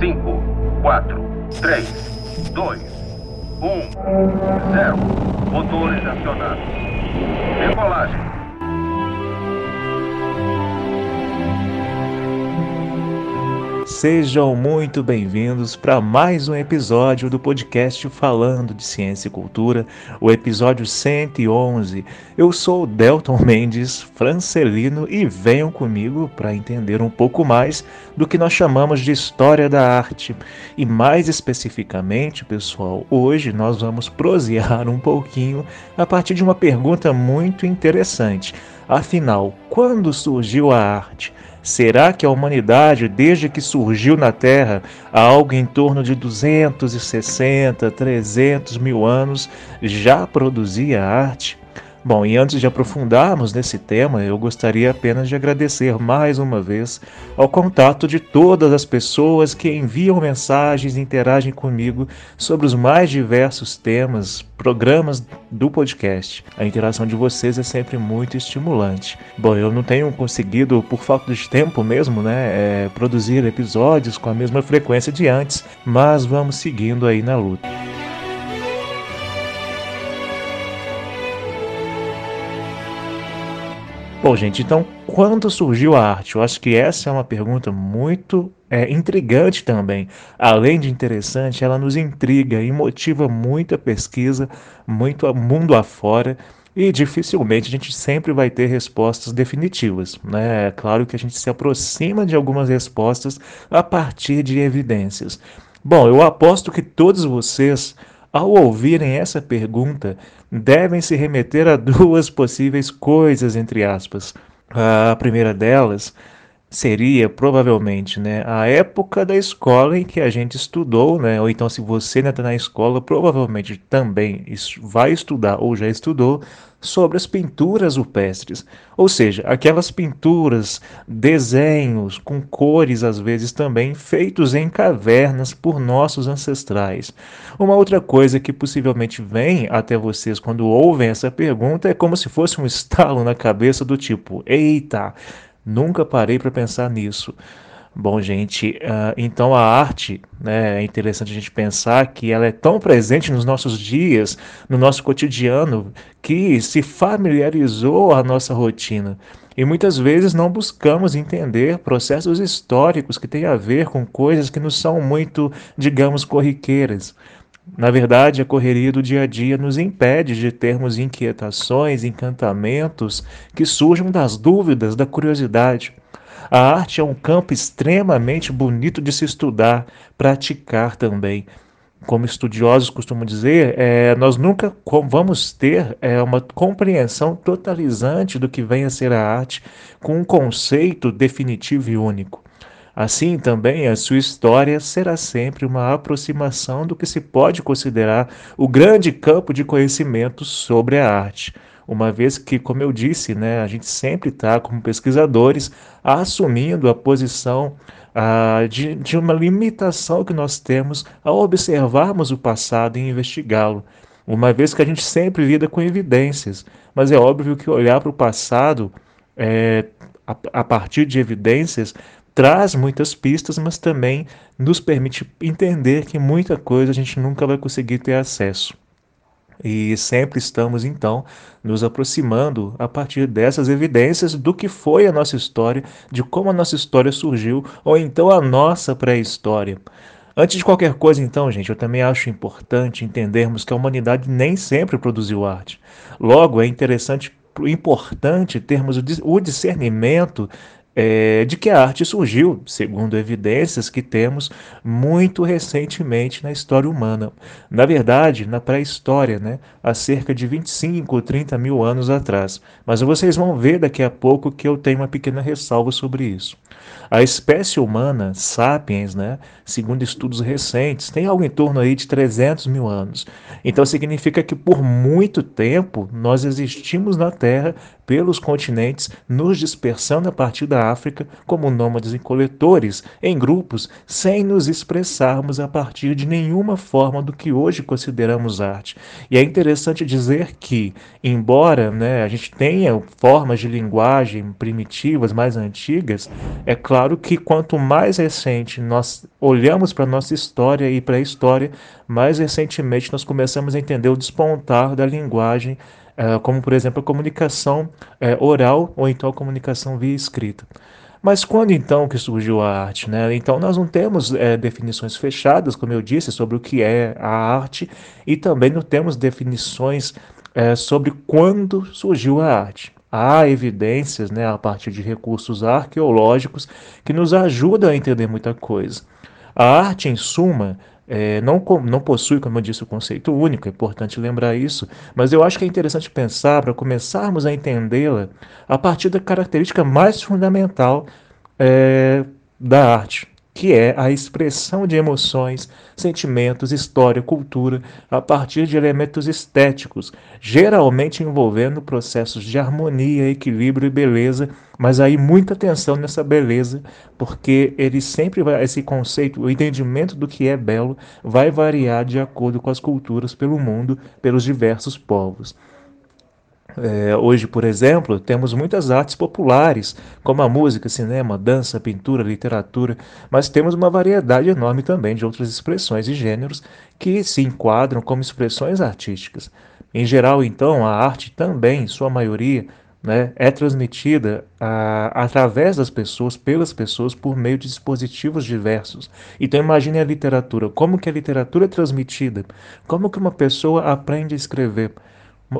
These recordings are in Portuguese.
5, 4, 3, 2, 1, 0. Motores acionados. Decolagem. Sejam muito bem-vindos para mais um episódio do podcast Falando de Ciência e Cultura, o episódio 111. Eu sou Delton Mendes, francelino, e venham comigo para entender um pouco mais do que nós chamamos de história da arte. E mais especificamente, pessoal, hoje nós vamos prosear um pouquinho a partir de uma pergunta muito interessante. Afinal, quando surgiu a arte? Será que a humanidade, desde que surgiu na Terra, há algo em torno de 260, 300 mil anos, já produzia arte? Bom, e antes de aprofundarmos nesse tema, eu gostaria apenas de agradecer mais uma vez ao contato de todas as pessoas que enviam mensagens e interagem comigo sobre os mais diversos temas, programas do podcast. A interação de vocês é sempre muito estimulante. Bom, eu não tenho conseguido, por falta de tempo mesmo, né, é, produzir episódios com a mesma frequência de antes, mas vamos seguindo aí na luta. Bom, gente, então quando surgiu a arte? Eu acho que essa é uma pergunta muito é, intrigante também. Além de interessante, ela nos intriga e motiva muita pesquisa, muito mundo afora. E dificilmente a gente sempre vai ter respostas definitivas. Né? É claro que a gente se aproxima de algumas respostas a partir de evidências. Bom, eu aposto que todos vocês ao ouvirem essa pergunta, devem se remeter a duas possíveis coisas, entre aspas. A primeira delas seria provavelmente né, a época da escola em que a gente estudou, né? ou então se você ainda está na escola, provavelmente também vai estudar ou já estudou sobre as pinturas rupestres, ou seja, aquelas pinturas, desenhos com cores às vezes também feitos em cavernas por nossos ancestrais. Uma outra coisa que possivelmente vem até vocês quando ouvem essa pergunta é como se fosse um estalo na cabeça do tipo: "Eita, nunca parei para pensar nisso". Bom, gente, uh, então a arte, né, é interessante a gente pensar que ela é tão presente nos nossos dias, no nosso cotidiano, que se familiarizou a nossa rotina. E muitas vezes não buscamos entender processos históricos que têm a ver com coisas que não são muito, digamos, corriqueiras. Na verdade, a correria do dia a dia nos impede de termos inquietações, encantamentos que surjam das dúvidas, da curiosidade. A arte é um campo extremamente bonito de se estudar, praticar também. Como estudiosos costumam dizer, é, nós nunca vamos ter é, uma compreensão totalizante do que vem a ser a arte com um conceito definitivo e único. Assim também, a sua história será sempre uma aproximação do que se pode considerar o grande campo de conhecimento sobre a arte. Uma vez que, como eu disse, né, a gente sempre está, como pesquisadores, assumindo a posição ah, de, de uma limitação que nós temos ao observarmos o passado e investigá-lo, uma vez que a gente sempre lida com evidências, mas é óbvio que olhar para o passado é, a, a partir de evidências traz muitas pistas, mas também nos permite entender que muita coisa a gente nunca vai conseguir ter acesso. E sempre estamos, então, nos aproximando a partir dessas evidências do que foi a nossa história, de como a nossa história surgiu, ou então a nossa pré-história. Antes de qualquer coisa, então, gente, eu também acho importante entendermos que a humanidade nem sempre produziu arte. Logo, é interessante, importante termos o discernimento é, de que a arte surgiu, segundo evidências que temos, muito recentemente na história humana. Na verdade, na pré-história, né, há cerca de 25 ou 30 mil anos atrás. Mas vocês vão ver daqui a pouco que eu tenho uma pequena ressalva sobre isso. A espécie humana, sapiens, né, segundo estudos recentes, tem algo em torno aí de 300 mil anos. Então significa que por muito tempo nós existimos na Terra pelos continentes, nos dispersando a partir da África como nômades e coletores, em grupos, sem nos expressarmos a partir de nenhuma forma do que hoje consideramos arte. E é interessante dizer que, embora né, a gente tenha formas de linguagem primitivas mais antigas, é claro que quanto mais recente nós olhamos para a nossa história e para a história, mais recentemente nós começamos a entender o despontar da linguagem como por exemplo a comunicação é, oral ou então a comunicação via escrita. Mas quando então que surgiu a arte? Né? Então nós não temos é, definições fechadas, como eu disse, sobre o que é a arte e também não temos definições é, sobre quando surgiu a arte. Há evidências né, a partir de recursos arqueológicos que nos ajudam a entender muita coisa. A arte, em suma, é, não, não possui, como eu disse, o conceito único, é importante lembrar isso, mas eu acho que é interessante pensar para começarmos a entendê-la a partir da característica mais fundamental é, da arte, que é a expressão de emoções, sentimentos, história, cultura, a partir de elementos estéticos, geralmente envolvendo processos de harmonia, equilíbrio e beleza, mas aí muita atenção nessa beleza, porque ele sempre vai, esse conceito, o entendimento do que é belo, vai variar de acordo com as culturas pelo mundo, pelos diversos povos. É, hoje, por exemplo, temos muitas artes populares, como a música, cinema, dança, pintura, literatura, mas temos uma variedade enorme também de outras expressões e gêneros que se enquadram como expressões artísticas. Em geral, então, a arte também, em sua maioria, né, é transmitida a, através das pessoas, pelas pessoas, por meio de dispositivos diversos. Então imagine a literatura, como que a literatura é transmitida, como que uma pessoa aprende a escrever,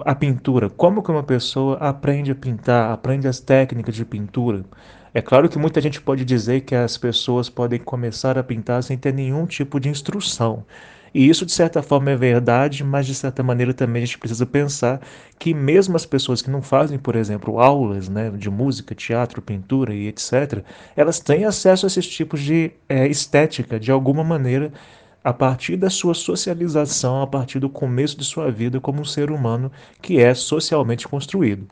a pintura, como que uma pessoa aprende a pintar, aprende as técnicas de pintura. É claro que muita gente pode dizer que as pessoas podem começar a pintar sem ter nenhum tipo de instrução. E isso, de certa forma, é verdade, mas de certa maneira também a gente precisa pensar que, mesmo as pessoas que não fazem, por exemplo, aulas né, de música, teatro, pintura e etc., elas têm acesso a esses tipos de é, estética de alguma maneira a partir da sua socialização, a partir do começo de sua vida como um ser humano que é socialmente construído.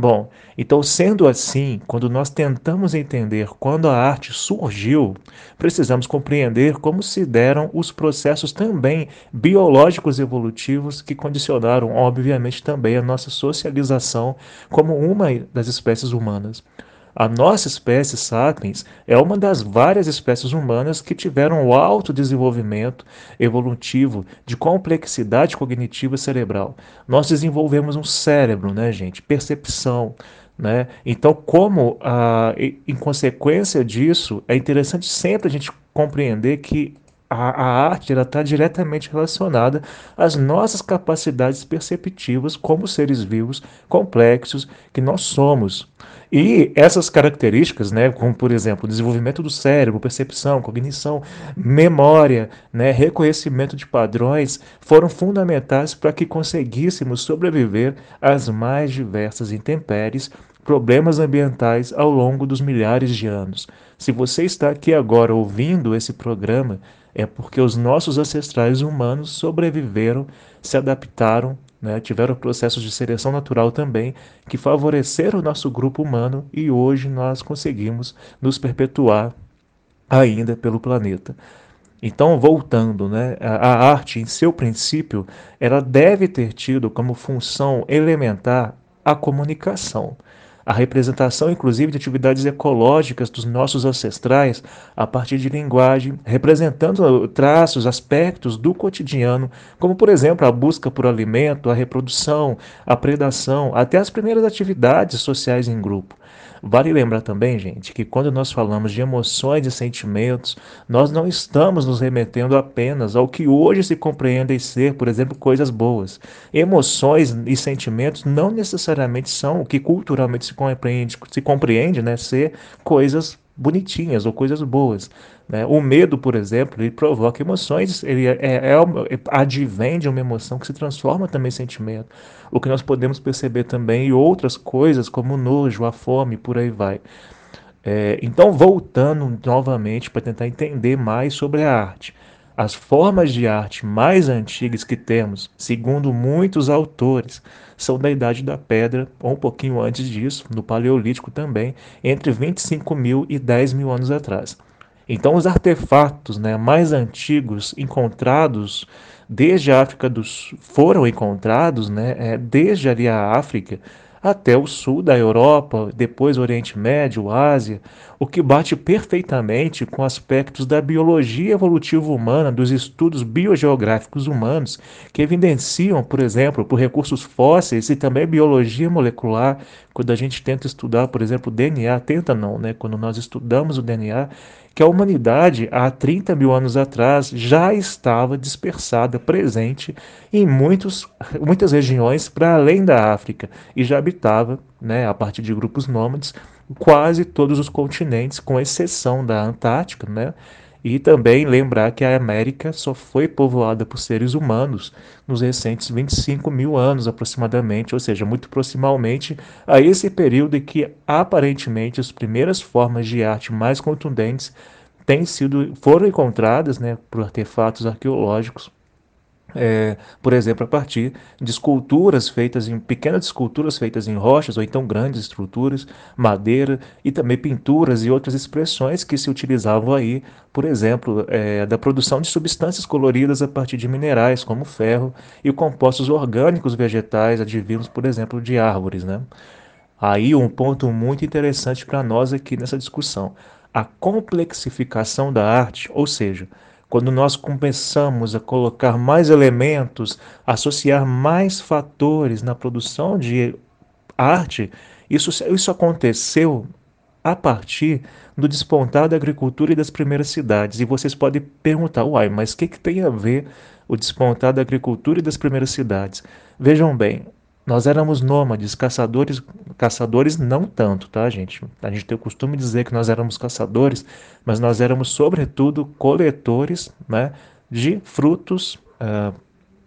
Bom, então sendo assim, quando nós tentamos entender quando a arte surgiu, precisamos compreender como se deram os processos também biológicos evolutivos que condicionaram, obviamente, também a nossa socialização como uma das espécies humanas. A nossa espécie, Sapiens, é uma das várias espécies humanas que tiveram o alto desenvolvimento evolutivo de complexidade cognitiva cerebral. Nós desenvolvemos um cérebro, né, gente? Percepção, né? Então, como ah, em consequência disso, é interessante sempre a gente compreender que a, a arte está diretamente relacionada às nossas capacidades perceptivas como seres vivos complexos que nós somos. E essas características, né, como por exemplo, desenvolvimento do cérebro, percepção, cognição, memória, né, reconhecimento de padrões, foram fundamentais para que conseguíssemos sobreviver às mais diversas intempéries problemas ambientais ao longo dos milhares de anos. Se você está aqui agora ouvindo esse programa, é porque os nossos ancestrais humanos sobreviveram, se adaptaram, né, tiveram processos de seleção natural também que favoreceram o nosso grupo humano e hoje nós conseguimos nos perpetuar ainda pelo planeta. Então, voltando, né, a arte, em seu princípio, ela deve ter tido como função elementar a comunicação a representação, inclusive, de atividades ecológicas dos nossos ancestrais a partir de linguagem, representando traços, aspectos do cotidiano, como, por exemplo, a busca por alimento, a reprodução, a predação, até as primeiras atividades sociais em grupo. Vale lembrar também, gente, que quando nós falamos de emoções e sentimentos, nós não estamos nos remetendo apenas ao que hoje se compreende ser, por exemplo, coisas boas. Emoções e sentimentos não necessariamente são o que culturalmente se compreende, se compreende né, ser coisas bonitinhas ou coisas boas. Né? O medo, por exemplo, ele provoca emoções, ele é, é, é, advém de uma emoção que se transforma também em sentimento. O que nós podemos perceber também em outras coisas, como o nojo, a fome, por aí vai. É, então, voltando novamente para tentar entender mais sobre a arte. As formas de arte mais antigas que temos, segundo muitos autores, são da Idade da Pedra, ou um pouquinho antes disso, no Paleolítico também, entre 25 mil e 10 mil anos atrás. Então, os artefatos né, mais antigos encontrados desde a África do Sul, foram encontrados né, é, desde ali a África até o sul da Europa, depois Oriente Médio, Ásia, o que bate perfeitamente com aspectos da biologia evolutiva humana, dos estudos biogeográficos humanos, que evidenciam, por exemplo, por recursos fósseis e também biologia molecular, quando a gente tenta estudar, por exemplo, o DNA, tenta não, né? Quando nós estudamos o DNA, que a humanidade, há 30 mil anos atrás, já estava dispersada, presente em muitos, muitas regiões para além da África e já habitava, né, a partir de grupos nômades, quase todos os continentes, com exceção da Antártica, né, e também lembrar que a América só foi povoada por seres humanos nos recentes 25 mil anos aproximadamente, ou seja, muito proximamente a esse período em que aparentemente as primeiras formas de arte mais contundentes têm sido, foram encontradas né, por artefatos arqueológicos é, por exemplo, a partir de esculturas feitas em pequenas esculturas feitas em rochas ou então grandes estruturas, madeira e também pinturas e outras expressões que se utilizavam aí, por exemplo, é, da produção de substâncias coloridas a partir de minerais como ferro e compostos orgânicos vegetais advindos, por exemplo, de árvores, né? Aí um ponto muito interessante para nós aqui nessa discussão, a complexificação da arte, ou seja, quando nós começamos a colocar mais elementos, associar mais fatores na produção de arte, isso, isso aconteceu a partir do despontar da agricultura e das primeiras cidades. E vocês podem perguntar, uai, mas o que, que tem a ver o despontar da agricultura e das primeiras cidades? Vejam bem, nós éramos nômades, caçadores, caçadores não tanto, tá, gente? A gente tem o costume de dizer que nós éramos caçadores, mas nós éramos, sobretudo, coletores né, de frutos, uh,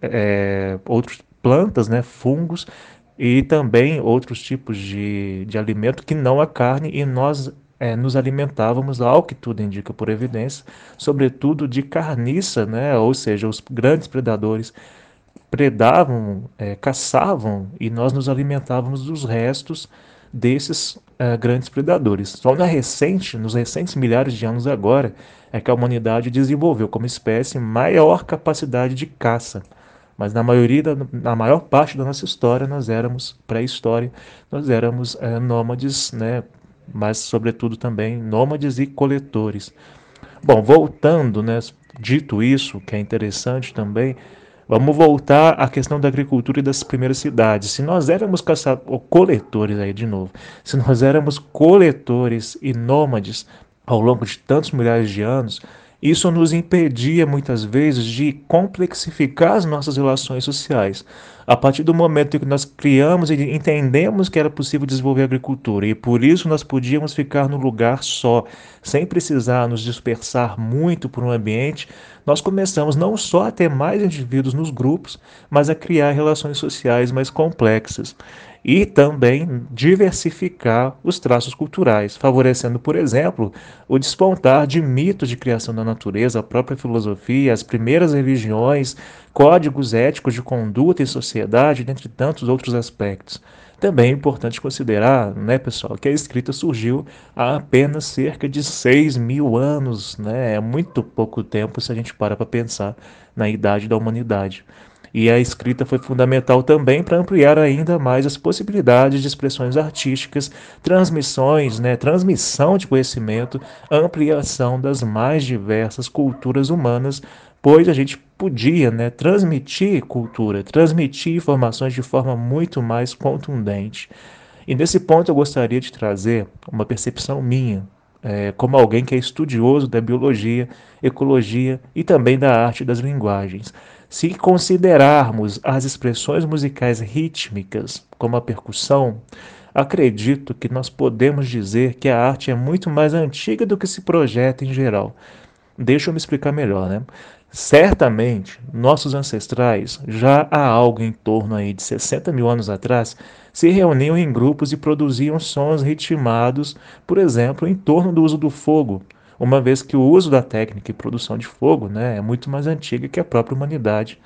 é, outras plantas, né, fungos e também outros tipos de, de alimento que não a carne, e nós é, nos alimentávamos, ao que tudo indica por evidência, sobretudo de carniça, né, ou seja, os grandes predadores predavam, é, caçavam e nós nos alimentávamos dos restos desses é, grandes predadores. Só na recente, nos recentes milhares de anos agora, é que a humanidade desenvolveu como espécie maior capacidade de caça. Mas na maioria, da, na maior parte da nossa história, nós éramos pré-história, nós éramos é, nômades, né? Mas sobretudo também nômades e coletores. Bom, voltando, né? Dito isso, que é interessante também, Vamos voltar à questão da agricultura e das primeiras cidades. Se nós éramos caçadores, coletores aí de novo, se nós éramos coletores e nômades ao longo de tantos milhares de anos, isso nos impedia muitas vezes de complexificar as nossas relações sociais. A partir do momento em que nós criamos e entendemos que era possível desenvolver agricultura e por isso nós podíamos ficar no lugar só, sem precisar nos dispersar muito por um ambiente, nós começamos não só a ter mais indivíduos nos grupos, mas a criar relações sociais mais complexas e também diversificar os traços culturais, favorecendo, por exemplo, o despontar de mitos de criação da natureza, a própria filosofia, as primeiras religiões, códigos éticos de conduta e sociedade, dentre tantos outros aspectos. Também é importante considerar, né, pessoal, que a escrita surgiu há apenas cerca de 6 mil anos, né? É muito pouco tempo se a gente para para pensar na idade da humanidade. E a escrita foi fundamental também para ampliar ainda mais as possibilidades de expressões artísticas, transmissões, né, transmissão de conhecimento, ampliação das mais diversas culturas humanas, pois a gente podia né, transmitir cultura, transmitir informações de forma muito mais contundente. E nesse ponto eu gostaria de trazer uma percepção minha, é, como alguém que é estudioso da biologia, ecologia e também da arte das linguagens. Se considerarmos as expressões musicais rítmicas, como a percussão, acredito que nós podemos dizer que a arte é muito mais antiga do que se projeta em geral. Deixa eu me explicar melhor, né? Certamente, nossos ancestrais, já há algo em torno aí de 60 mil anos atrás, se reuniam em grupos e produziam sons ritmados, por exemplo, em torno do uso do fogo, uma vez que o uso da técnica e produção de fogo né, é muito mais antiga que a própria humanidade.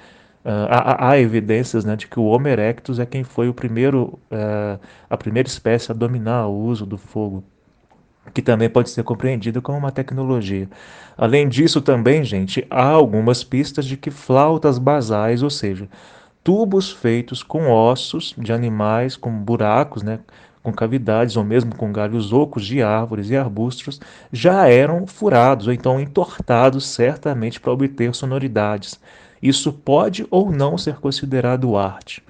Uh, há, há, evidências né, de que o Homo erectus é quem foi o primeiro, uh, a primeira espécie a dominar o uso do fogo, que também pode ser compreendido como uma tecnologia. Além disso, também, gente, há algumas pistas de que flautas basais, ou seja, tubos feitos com ossos de animais, com buracos, né, com cavidades ou mesmo com galhos ocos de árvores e arbustos, já eram furados ou então entortados certamente para obter sonoridades. Isso pode ou não ser considerado arte.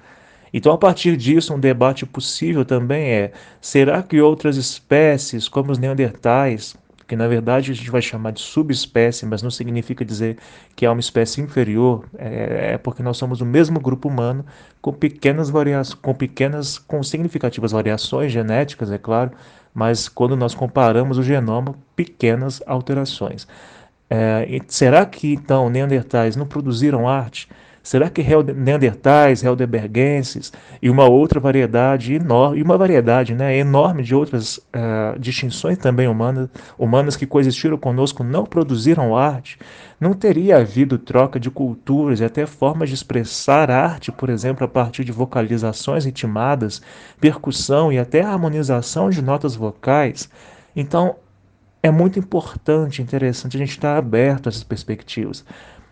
Então, a partir disso, um debate possível também é: será que outras espécies, como os neandertais, que na verdade a gente vai chamar de subespécie, mas não significa dizer que é uma espécie inferior, é, é porque nós somos o mesmo grupo humano com pequenas variações, com pequenas, com significativas variações genéticas, é claro, mas quando nós comparamos o genoma, pequenas alterações. É, será que então neandertais não produziram arte? Será que Neandertais, Helderbergenses e uma outra variedade enorme, e uma variedade né, enorme de outras uh, distinções também humanas, humanas que coexistiram conosco não produziram arte? Não teria havido troca de culturas e até formas de expressar arte, por exemplo, a partir de vocalizações ritmadas, percussão e até harmonização de notas vocais? Então, é muito importante, interessante a gente estar aberto a essas perspectivas.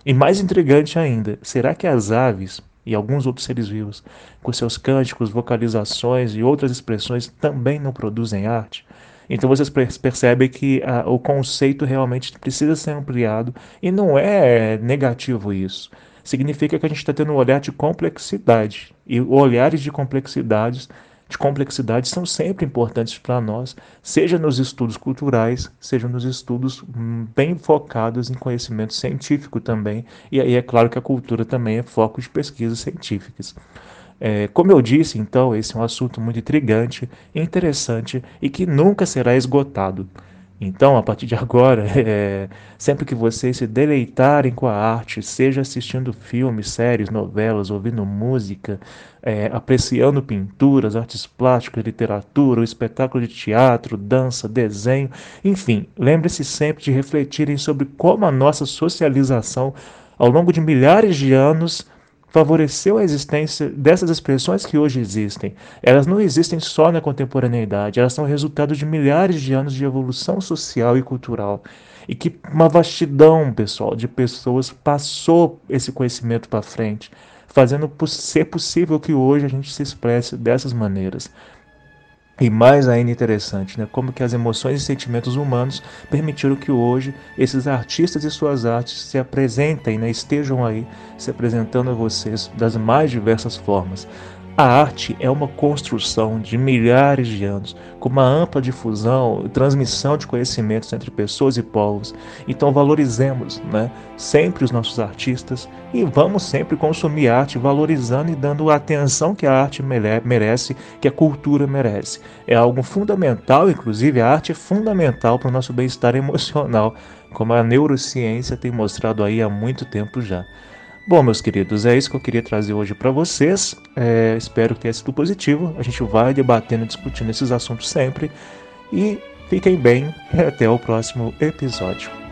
E mais intrigante ainda, será que as aves e alguns outros seres vivos, com seus cânticos, vocalizações e outras expressões, também não produzem arte? Então vocês percebem que ah, o conceito realmente precisa ser ampliado e não é negativo isso. Significa que a gente está tendo um olhar de complexidade. E olhares de complexidades de complexidade são sempre importantes para nós, seja nos estudos culturais, seja nos estudos hum, bem focados em conhecimento científico também. E aí é claro que a cultura também é foco de pesquisas científicas. É, como eu disse, então, esse é um assunto muito intrigante, interessante e que nunca será esgotado. Então, a partir de agora, é, sempre que vocês se deleitarem com a arte, seja assistindo filmes, séries, novelas, ouvindo música, é, apreciando pinturas, artes plásticas, literatura, espetáculo de teatro, dança, desenho, enfim, lembre-se sempre de refletirem sobre como a nossa socialização, ao longo de milhares de anos, favoreceu a existência dessas expressões que hoje existem. Elas não existem só na contemporaneidade, elas são resultado de milhares de anos de evolução social e cultural. E que uma vastidão, pessoal, de pessoas passou esse conhecimento para frente, fazendo ser possível que hoje a gente se expresse dessas maneiras. E mais ainda interessante, né, como que as emoções e sentimentos humanos permitiram que hoje esses artistas e suas artes se apresentem, né, estejam aí se apresentando a vocês das mais diversas formas. A arte é uma construção de milhares de anos, com uma ampla difusão e transmissão de conhecimentos entre pessoas e povos. Então valorizemos né, sempre os nossos artistas e vamos sempre consumir arte valorizando e dando a atenção que a arte merece, que a cultura merece. É algo fundamental, inclusive a arte é fundamental para o nosso bem-estar emocional, como a neurociência tem mostrado aí há muito tempo já. Bom, meus queridos, é isso que eu queria trazer hoje para vocês. É, espero que tenha sido positivo. A gente vai debatendo, discutindo esses assuntos sempre. E fiquem bem e até o próximo episódio.